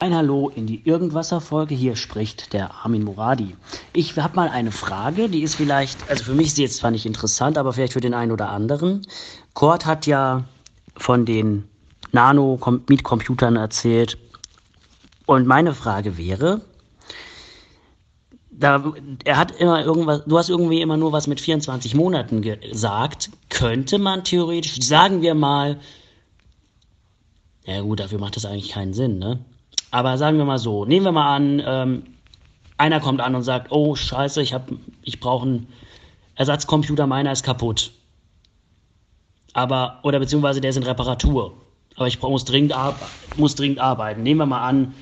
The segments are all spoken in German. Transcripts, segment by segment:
Ein Hallo in die Irgendwasser-Folge. Hier spricht der Armin Muradi. Ich habe mal eine Frage, die ist vielleicht, also für mich ist sie jetzt zwar nicht interessant, aber vielleicht für den einen oder anderen. Kurt hat ja von den Nano-Mietcomputern erzählt. Und meine Frage wäre, da, er hat immer irgendwas, du hast irgendwie immer nur was mit 24 Monaten gesagt. Könnte man theoretisch, sagen wir mal, ja gut, dafür macht das eigentlich keinen Sinn, ne? Aber sagen wir mal so, nehmen wir mal an, ähm, einer kommt an und sagt, oh scheiße, ich, ich brauche einen Ersatzcomputer, meiner ist kaputt. Aber, oder beziehungsweise der ist in Reparatur. Aber ich muss dringend, muss dringend arbeiten. Nehmen wir mal an,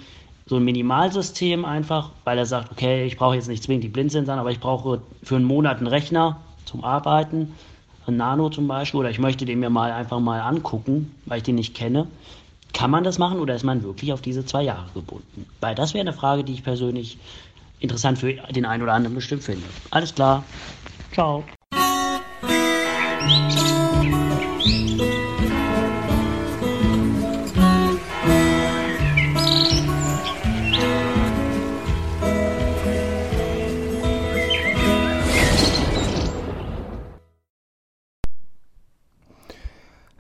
so ein Minimalsystem einfach, weil er sagt, okay, ich brauche jetzt nicht zwingend die Blindsensor, aber ich brauche für einen Monat einen Rechner zum Arbeiten, ein Nano zum Beispiel, oder ich möchte den mir mal einfach mal angucken, weil ich den nicht kenne. Kann man das machen oder ist man wirklich auf diese zwei Jahre gebunden? Weil das wäre eine Frage, die ich persönlich interessant für den einen oder anderen bestimmt finde. Alles klar. Ciao.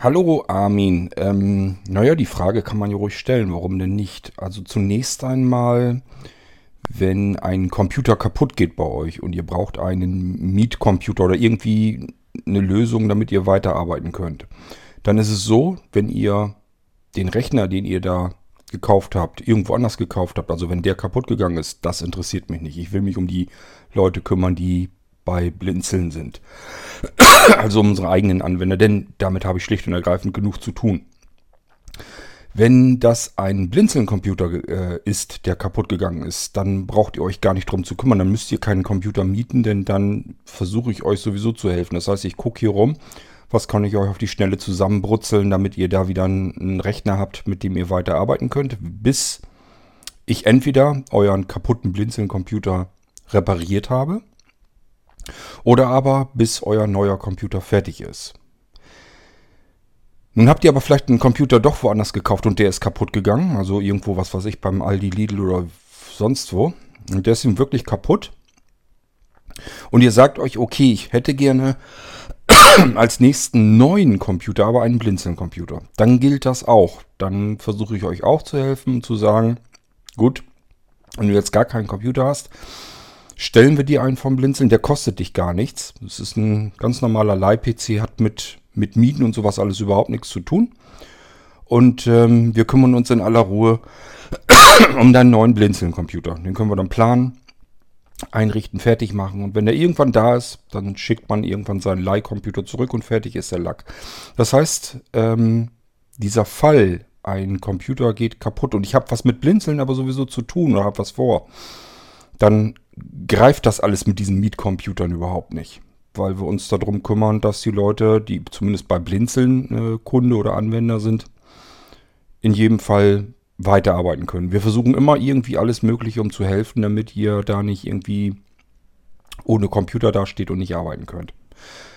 Hallo Armin. Ähm, naja, die Frage kann man ja ruhig stellen, warum denn nicht? Also zunächst einmal, wenn ein Computer kaputt geht bei euch und ihr braucht einen Mietcomputer oder irgendwie eine Lösung, damit ihr weiterarbeiten könnt, dann ist es so, wenn ihr den Rechner, den ihr da gekauft habt, irgendwo anders gekauft habt, also wenn der kaputt gegangen ist, das interessiert mich nicht. Ich will mich um die Leute kümmern, die bei Blinzeln sind. also unsere eigenen Anwender, denn damit habe ich schlicht und ergreifend genug zu tun. Wenn das ein Blinzeln-Computer äh, ist, der kaputt gegangen ist, dann braucht ihr euch gar nicht drum zu kümmern. Dann müsst ihr keinen Computer mieten, denn dann versuche ich euch sowieso zu helfen. Das heißt, ich gucke hier rum, was kann ich euch auf die Schnelle zusammenbrutzeln, damit ihr da wieder einen Rechner habt, mit dem ihr weiterarbeiten könnt, bis ich entweder euren kaputten Blinzeln-Computer repariert habe oder aber bis euer neuer Computer fertig ist. Nun habt ihr aber vielleicht einen Computer doch woanders gekauft und der ist kaputt gegangen. Also irgendwo, was weiß ich, beim Aldi, Lidl oder sonst wo. Und der ist ihm wirklich kaputt. Und ihr sagt euch, okay, ich hätte gerne als nächsten neuen Computer aber einen Blinzeln-Computer. Dann gilt das auch. Dann versuche ich euch auch zu helfen zu sagen, gut, wenn du jetzt gar keinen Computer hast, stellen wir dir einen vom Blinzeln. Der kostet dich gar nichts. Das ist ein ganz normaler Leih-PC, hat mit, mit Mieten und sowas alles überhaupt nichts zu tun. Und ähm, wir kümmern uns in aller Ruhe um deinen neuen Blinzeln-Computer. Den können wir dann planen, einrichten, fertig machen. Und wenn der irgendwann da ist, dann schickt man irgendwann seinen Leihcomputer zurück und fertig ist der Lack. Das heißt, ähm, dieser Fall, ein Computer geht kaputt und ich habe was mit Blinzeln aber sowieso zu tun oder habe was vor, dann greift das alles mit diesen Mietcomputern überhaupt nicht. Weil wir uns darum kümmern, dass die Leute, die zumindest bei Blinzeln äh, Kunde oder Anwender sind, in jedem Fall weiterarbeiten können. Wir versuchen immer irgendwie alles Mögliche, um zu helfen, damit ihr da nicht irgendwie ohne Computer dasteht und nicht arbeiten könnt.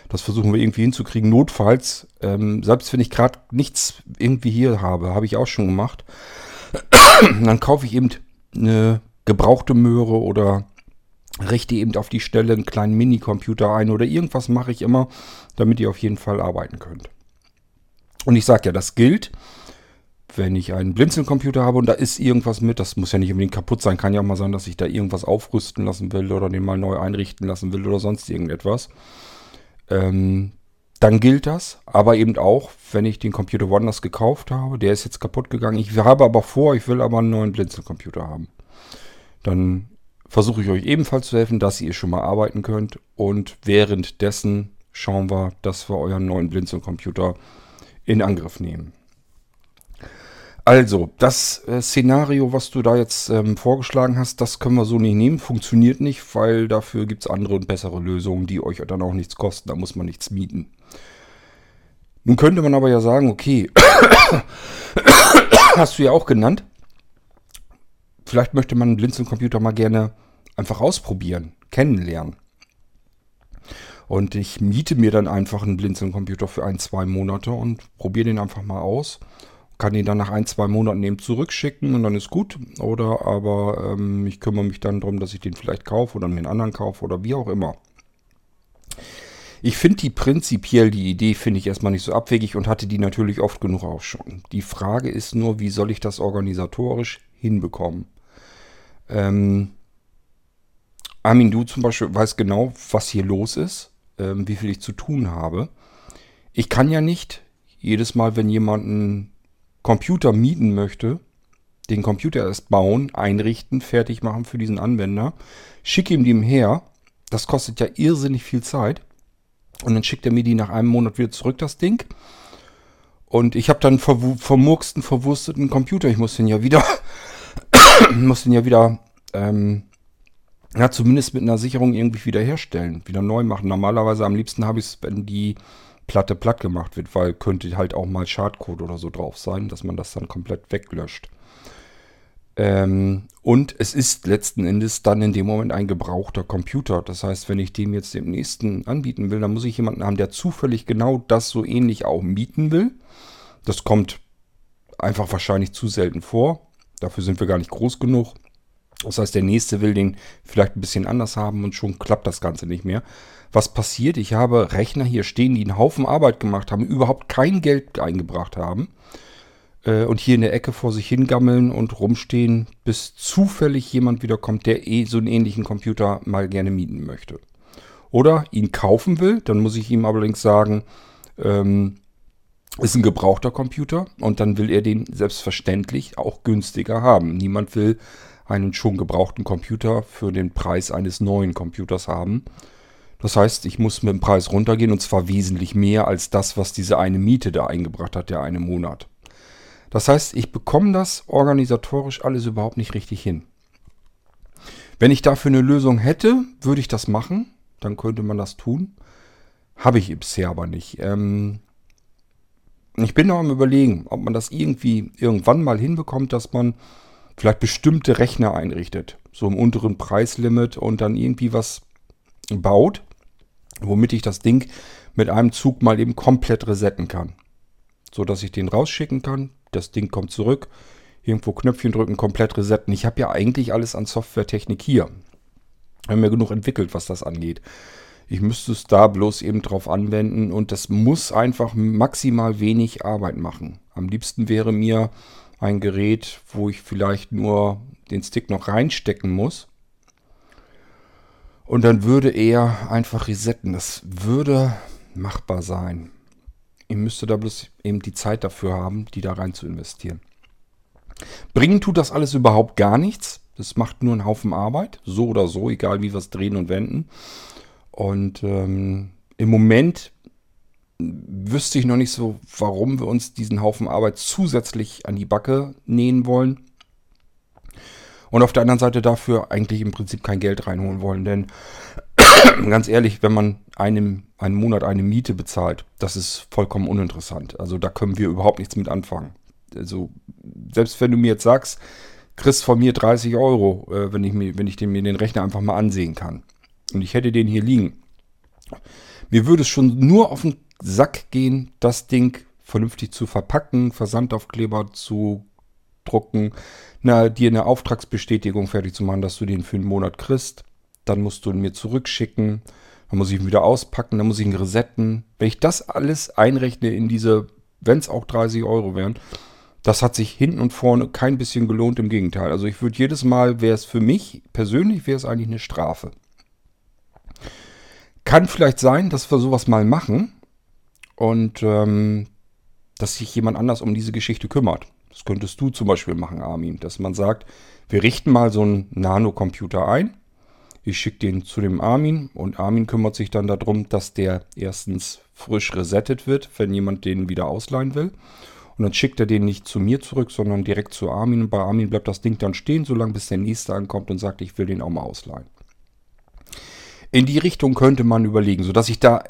Das versuchen wir irgendwie hinzukriegen. Notfalls, ähm, selbst wenn ich gerade nichts irgendwie hier habe, habe ich auch schon gemacht, dann kaufe ich eben eine gebrauchte Möhre oder richte eben auf die Stelle einen kleinen Minicomputer ein oder irgendwas mache ich immer, damit ihr auf jeden Fall arbeiten könnt. Und ich sage ja, das gilt, wenn ich einen Blinzelcomputer habe und da ist irgendwas mit, das muss ja nicht unbedingt kaputt sein, kann ja auch mal sein, dass ich da irgendwas aufrüsten lassen will oder den mal neu einrichten lassen will oder sonst irgendetwas. Ähm, dann gilt das, aber eben auch, wenn ich den Computer woanders gekauft habe, der ist jetzt kaputt gegangen, ich habe aber vor, ich will aber einen neuen Blinzelcomputer haben. Dann versuche ich euch ebenfalls zu helfen, dass ihr schon mal arbeiten könnt. Und währenddessen schauen wir, dass wir euren neuen Blinzeln-Computer in Angriff nehmen. Also, das äh, Szenario, was du da jetzt ähm, vorgeschlagen hast, das können wir so nicht nehmen. Funktioniert nicht, weil dafür gibt es andere und bessere Lösungen, die euch dann auch nichts kosten. Da muss man nichts mieten. Nun könnte man aber ja sagen, okay, hast du ja auch genannt, vielleicht möchte man einen Blinzeln-Computer mal gerne einfach ausprobieren, kennenlernen. Und ich miete mir dann einfach einen Blinzeln-Computer für ein, zwei Monate und probiere den einfach mal aus. kann ihn dann nach ein, zwei Monaten eben zurückschicken und dann ist gut. Oder aber ähm, ich kümmere mich dann darum, dass ich den vielleicht kaufe oder mir einen anderen kaufe oder wie auch immer. Ich finde die prinzipiell, die Idee finde ich erstmal nicht so abwegig und hatte die natürlich oft genug auch schon. Die Frage ist nur, wie soll ich das organisatorisch hinbekommen? Ähm, Armin, du zum Beispiel weißt genau, was hier los ist, ähm, wie viel ich zu tun habe. Ich kann ja nicht jedes Mal, wenn jemand einen Computer mieten möchte, den Computer erst bauen, einrichten, fertig machen für diesen Anwender, schicke ihm die her. Das kostet ja irrsinnig viel Zeit. Und dann schickt er mir die nach einem Monat wieder zurück, das Ding. Und ich habe dann vermurksten, verwursteten Computer. Ich muss den ja wieder, muss den ja wieder, ähm, ja, zumindest mit einer Sicherung irgendwie wieder herstellen, wieder neu machen. Normalerweise am liebsten habe ich es, wenn die Platte platt gemacht wird, weil könnte halt auch mal Schadcode oder so drauf sein, dass man das dann komplett weglöscht. Ähm, und es ist letzten Endes dann in dem Moment ein gebrauchter Computer. Das heißt, wenn ich dem jetzt dem nächsten anbieten will, dann muss ich jemanden haben, der zufällig genau das so ähnlich auch mieten will. Das kommt einfach wahrscheinlich zu selten vor. Dafür sind wir gar nicht groß genug. Das heißt, der nächste will den vielleicht ein bisschen anders haben und schon klappt das Ganze nicht mehr. Was passiert? Ich habe Rechner hier stehen, die einen Haufen Arbeit gemacht haben, überhaupt kein Geld eingebracht haben äh, und hier in der Ecke vor sich hingammeln und rumstehen, bis zufällig jemand wiederkommt, der eh so einen ähnlichen Computer mal gerne mieten möchte. Oder ihn kaufen will, dann muss ich ihm allerdings sagen, ähm, ist ein gebrauchter Computer und dann will er den selbstverständlich auch günstiger haben. Niemand will einen schon gebrauchten Computer für den Preis eines neuen Computers haben. Das heißt, ich muss mit dem Preis runtergehen und zwar wesentlich mehr als das, was diese eine Miete da eingebracht hat, der eine Monat. Das heißt, ich bekomme das organisatorisch alles überhaupt nicht richtig hin. Wenn ich dafür eine Lösung hätte, würde ich das machen. Dann könnte man das tun. Habe ich bisher aber nicht. Ähm ich bin noch am Überlegen, ob man das irgendwie irgendwann mal hinbekommt, dass man vielleicht bestimmte Rechner einrichtet. So im unteren Preislimit und dann irgendwie was baut, womit ich das Ding mit einem Zug mal eben komplett resetten kann. So dass ich den rausschicken kann, das Ding kommt zurück, irgendwo Knöpfchen drücken, komplett resetten. Ich habe ja eigentlich alles an Softwaretechnik hier. Wir haben ja genug entwickelt, was das angeht. Ich müsste es da bloß eben drauf anwenden und das muss einfach maximal wenig Arbeit machen. Am liebsten wäre mir ein Gerät, wo ich vielleicht nur den Stick noch reinstecken muss. Und dann würde er einfach resetten. Das würde machbar sein. Ihr müsstet da bloß eben die Zeit dafür haben, die da rein zu investieren. Bringen tut das alles überhaupt gar nichts. Das macht nur einen Haufen Arbeit, so oder so, egal wie wir es drehen und wenden. Und ähm, im Moment wüsste ich noch nicht so, warum wir uns diesen Haufen Arbeit zusätzlich an die Backe nähen wollen. Und auf der anderen Seite dafür eigentlich im Prinzip kein Geld reinholen wollen. Denn ganz ehrlich, wenn man einem, einen Monat eine Miete bezahlt, das ist vollkommen uninteressant. Also da können wir überhaupt nichts mit anfangen. Also selbst wenn du mir jetzt sagst, kriegst von mir 30 Euro, äh, wenn ich mir, wenn ich mir den Rechner einfach mal ansehen kann. Und ich hätte den hier liegen. Mir würde es schon nur auf den Sack gehen, das Ding vernünftig zu verpacken, Versandaufkleber zu drucken, na, dir eine Auftragsbestätigung fertig zu machen, dass du den für einen Monat kriegst. Dann musst du ihn mir zurückschicken. Dann muss ich ihn wieder auspacken, dann muss ich ihn resetten. Wenn ich das alles einrechne in diese, wenn es auch 30 Euro wären, das hat sich hinten und vorne kein bisschen gelohnt, im Gegenteil. Also ich würde jedes Mal, wäre es für mich persönlich, wäre es eigentlich eine Strafe. Kann vielleicht sein, dass wir sowas mal machen und ähm, dass sich jemand anders um diese Geschichte kümmert. Das könntest du zum Beispiel machen, Armin, dass man sagt, wir richten mal so einen Nanocomputer ein ich schicke den zu dem Armin und Armin kümmert sich dann darum, dass der erstens frisch resettet wird, wenn jemand den wieder ausleihen will. Und dann schickt er den nicht zu mir zurück, sondern direkt zu Armin. Und bei Armin bleibt das Ding dann stehen, solange bis der nächste ankommt und sagt, ich will den auch mal ausleihen. In die Richtung könnte man überlegen, sodass ich da,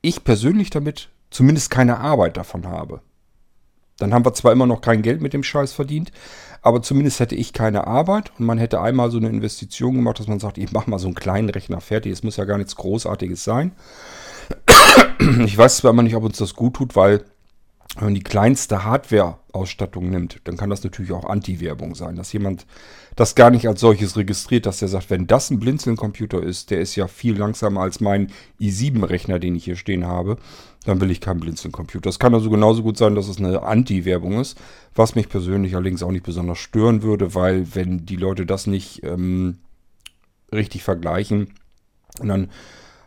ich persönlich damit zumindest keine Arbeit davon habe. Dann haben wir zwar immer noch kein Geld mit dem Scheiß verdient, aber zumindest hätte ich keine Arbeit und man hätte einmal so eine Investition gemacht, dass man sagt, ich mache mal so einen kleinen Rechner fertig. Es muss ja gar nichts Großartiges sein. Ich weiß zwar immer nicht, ob uns das gut tut, weil wenn man die kleinste Hardware-Ausstattung nimmt, dann kann das natürlich auch Anti-Werbung sein, dass jemand das gar nicht als solches registriert, dass der sagt, wenn das ein Blinzeln-Computer ist, der ist ja viel langsamer als mein i7-Rechner, den ich hier stehen habe, dann will ich keinen Blinzeln-Computer. Das kann also genauso gut sein, dass es eine Anti-Werbung ist, was mich persönlich allerdings auch nicht besonders stören würde, weil wenn die Leute das nicht ähm, richtig vergleichen, dann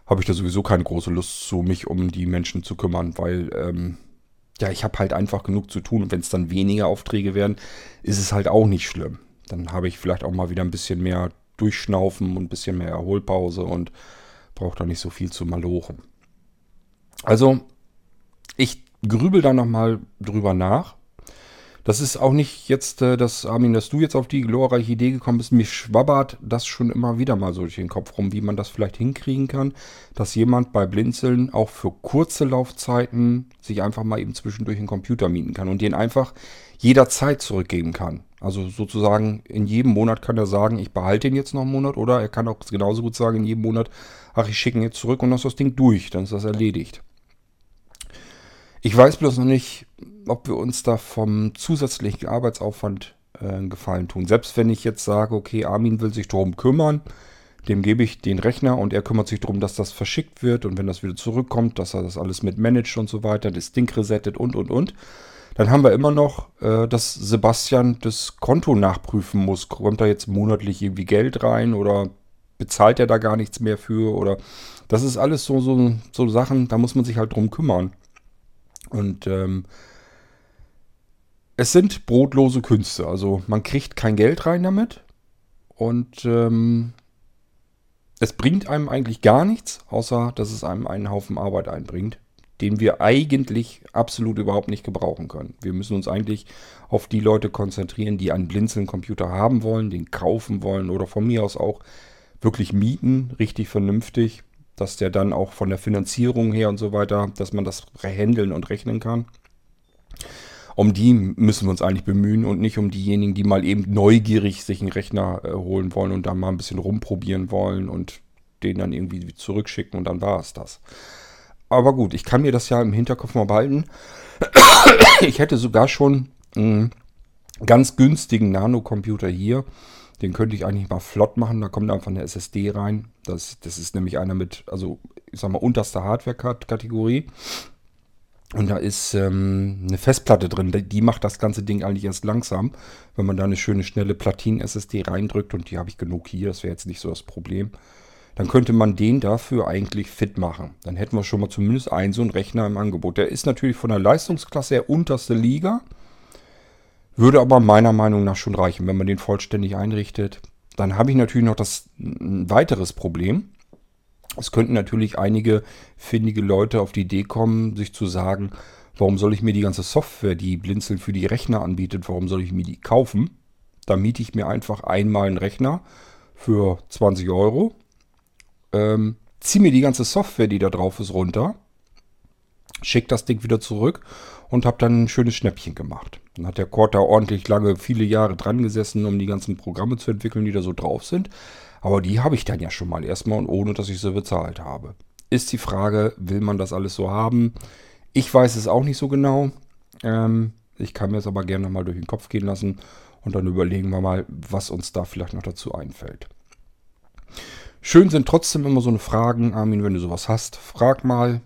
habe ich da sowieso keine große Lust zu, mich um die Menschen zu kümmern, weil ähm, ja, ich habe halt einfach genug zu tun und wenn es dann weniger Aufträge werden, ist es halt auch nicht schlimm. Dann habe ich vielleicht auch mal wieder ein bisschen mehr Durchschnaufen und ein bisschen mehr Erholpause und brauche da nicht so viel zu malochen. Also, ich grübel da nochmal drüber nach das ist auch nicht jetzt, äh, dass, Armin, dass du jetzt auf die glorreiche Idee gekommen bist. Mir schwabbert das schon immer wieder mal so durch den Kopf rum, wie man das vielleicht hinkriegen kann, dass jemand bei Blinzeln auch für kurze Laufzeiten sich einfach mal eben zwischendurch einen Computer mieten kann und den einfach jederzeit zurückgeben kann. Also sozusagen in jedem Monat kann er sagen, ich behalte den jetzt noch einen Monat oder er kann auch genauso gut sagen in jedem Monat, ach, ich schicke ihn jetzt zurück und dann ist das Ding durch, dann ist das erledigt. Ich weiß bloß noch nicht, ob wir uns da vom zusätzlichen Arbeitsaufwand äh, einen Gefallen tun. Selbst wenn ich jetzt sage, okay, Armin will sich darum kümmern, dem gebe ich den Rechner und er kümmert sich darum, dass das verschickt wird und wenn das wieder zurückkommt, dass er das alles mit managt und so weiter, das Ding resettet und und und. Dann haben wir immer noch, äh, dass Sebastian das Konto nachprüfen muss. Kommt da jetzt monatlich irgendwie Geld rein oder bezahlt er da gar nichts mehr für? Oder das ist alles so, so, so Sachen, da muss man sich halt drum kümmern. Und ähm, es sind brotlose Künste. Also man kriegt kein Geld rein damit. Und ähm, es bringt einem eigentlich gar nichts, außer dass es einem einen Haufen Arbeit einbringt, den wir eigentlich absolut überhaupt nicht gebrauchen können. Wir müssen uns eigentlich auf die Leute konzentrieren, die einen Blinzeln-Computer haben wollen, den kaufen wollen oder von mir aus auch wirklich mieten, richtig vernünftig dass der dann auch von der Finanzierung her und so weiter, dass man das handeln und rechnen kann. Um die müssen wir uns eigentlich bemühen und nicht um diejenigen, die mal eben neugierig sich einen Rechner äh, holen wollen und da mal ein bisschen rumprobieren wollen und den dann irgendwie zurückschicken und dann war es das. Aber gut, ich kann mir das ja im Hinterkopf mal behalten. Ich hätte sogar schon einen ganz günstigen Nanocomputer hier den könnte ich eigentlich mal flott machen. Da kommt einfach eine SSD rein. Das, das ist nämlich einer mit, also ich sag mal, unterste Hardware-Kategorie. Und da ist ähm, eine Festplatte drin. Die macht das ganze Ding eigentlich erst langsam. Wenn man da eine schöne, schnelle Platinen-SSD reindrückt, und die habe ich genug hier, das wäre jetzt nicht so das Problem, dann könnte man den dafür eigentlich fit machen. Dann hätten wir schon mal zumindest einen so einen Rechner im Angebot. Der ist natürlich von der Leistungsklasse her unterste Liga. Würde aber meiner Meinung nach schon reichen, wenn man den vollständig einrichtet. Dann habe ich natürlich noch das ein weiteres Problem. Es könnten natürlich einige findige Leute auf die Idee kommen, sich zu sagen, warum soll ich mir die ganze Software, die Blinzeln für die Rechner anbietet, warum soll ich mir die kaufen? Da miete ich mir einfach einmal einen Rechner für 20 Euro, ähm, ziehe mir die ganze Software, die da drauf ist, runter, schicke das Ding wieder zurück und habe dann ein schönes Schnäppchen gemacht. Dann hat der Cord ordentlich lange, viele Jahre dran gesessen, um die ganzen Programme zu entwickeln, die da so drauf sind. Aber die habe ich dann ja schon mal erstmal und ohne, dass ich sie bezahlt habe. Ist die Frage, will man das alles so haben? Ich weiß es auch nicht so genau. Ähm, ich kann mir es aber gerne mal durch den Kopf gehen lassen und dann überlegen wir mal, was uns da vielleicht noch dazu einfällt. Schön sind trotzdem immer so eine Fragen, Armin, wenn du sowas hast. Frag mal,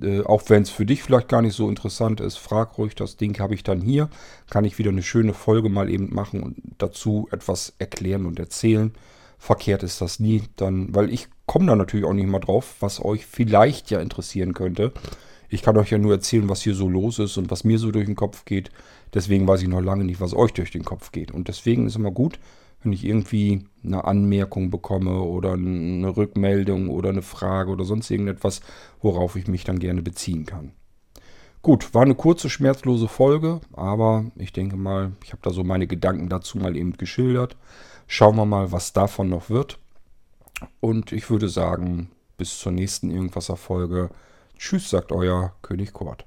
äh, auch wenn es für dich vielleicht gar nicht so interessant ist, frag ruhig, das Ding habe ich dann hier. Kann ich wieder eine schöne Folge mal eben machen und dazu etwas erklären und erzählen. Verkehrt ist das nie, dann, weil ich komme da natürlich auch nicht mal drauf, was euch vielleicht ja interessieren könnte. Ich kann euch ja nur erzählen, was hier so los ist und was mir so durch den Kopf geht. Deswegen weiß ich noch lange nicht, was euch durch den Kopf geht. Und deswegen ist immer gut, wenn ich irgendwie eine Anmerkung bekomme oder eine Rückmeldung oder eine Frage oder sonst irgendetwas, worauf ich mich dann gerne beziehen kann. Gut, war eine kurze, schmerzlose Folge, aber ich denke mal, ich habe da so meine Gedanken dazu mal eben geschildert. Schauen wir mal, was davon noch wird. Und ich würde sagen, bis zur nächsten Irgendwasser-Folge. Tschüss, sagt euer König Kurt.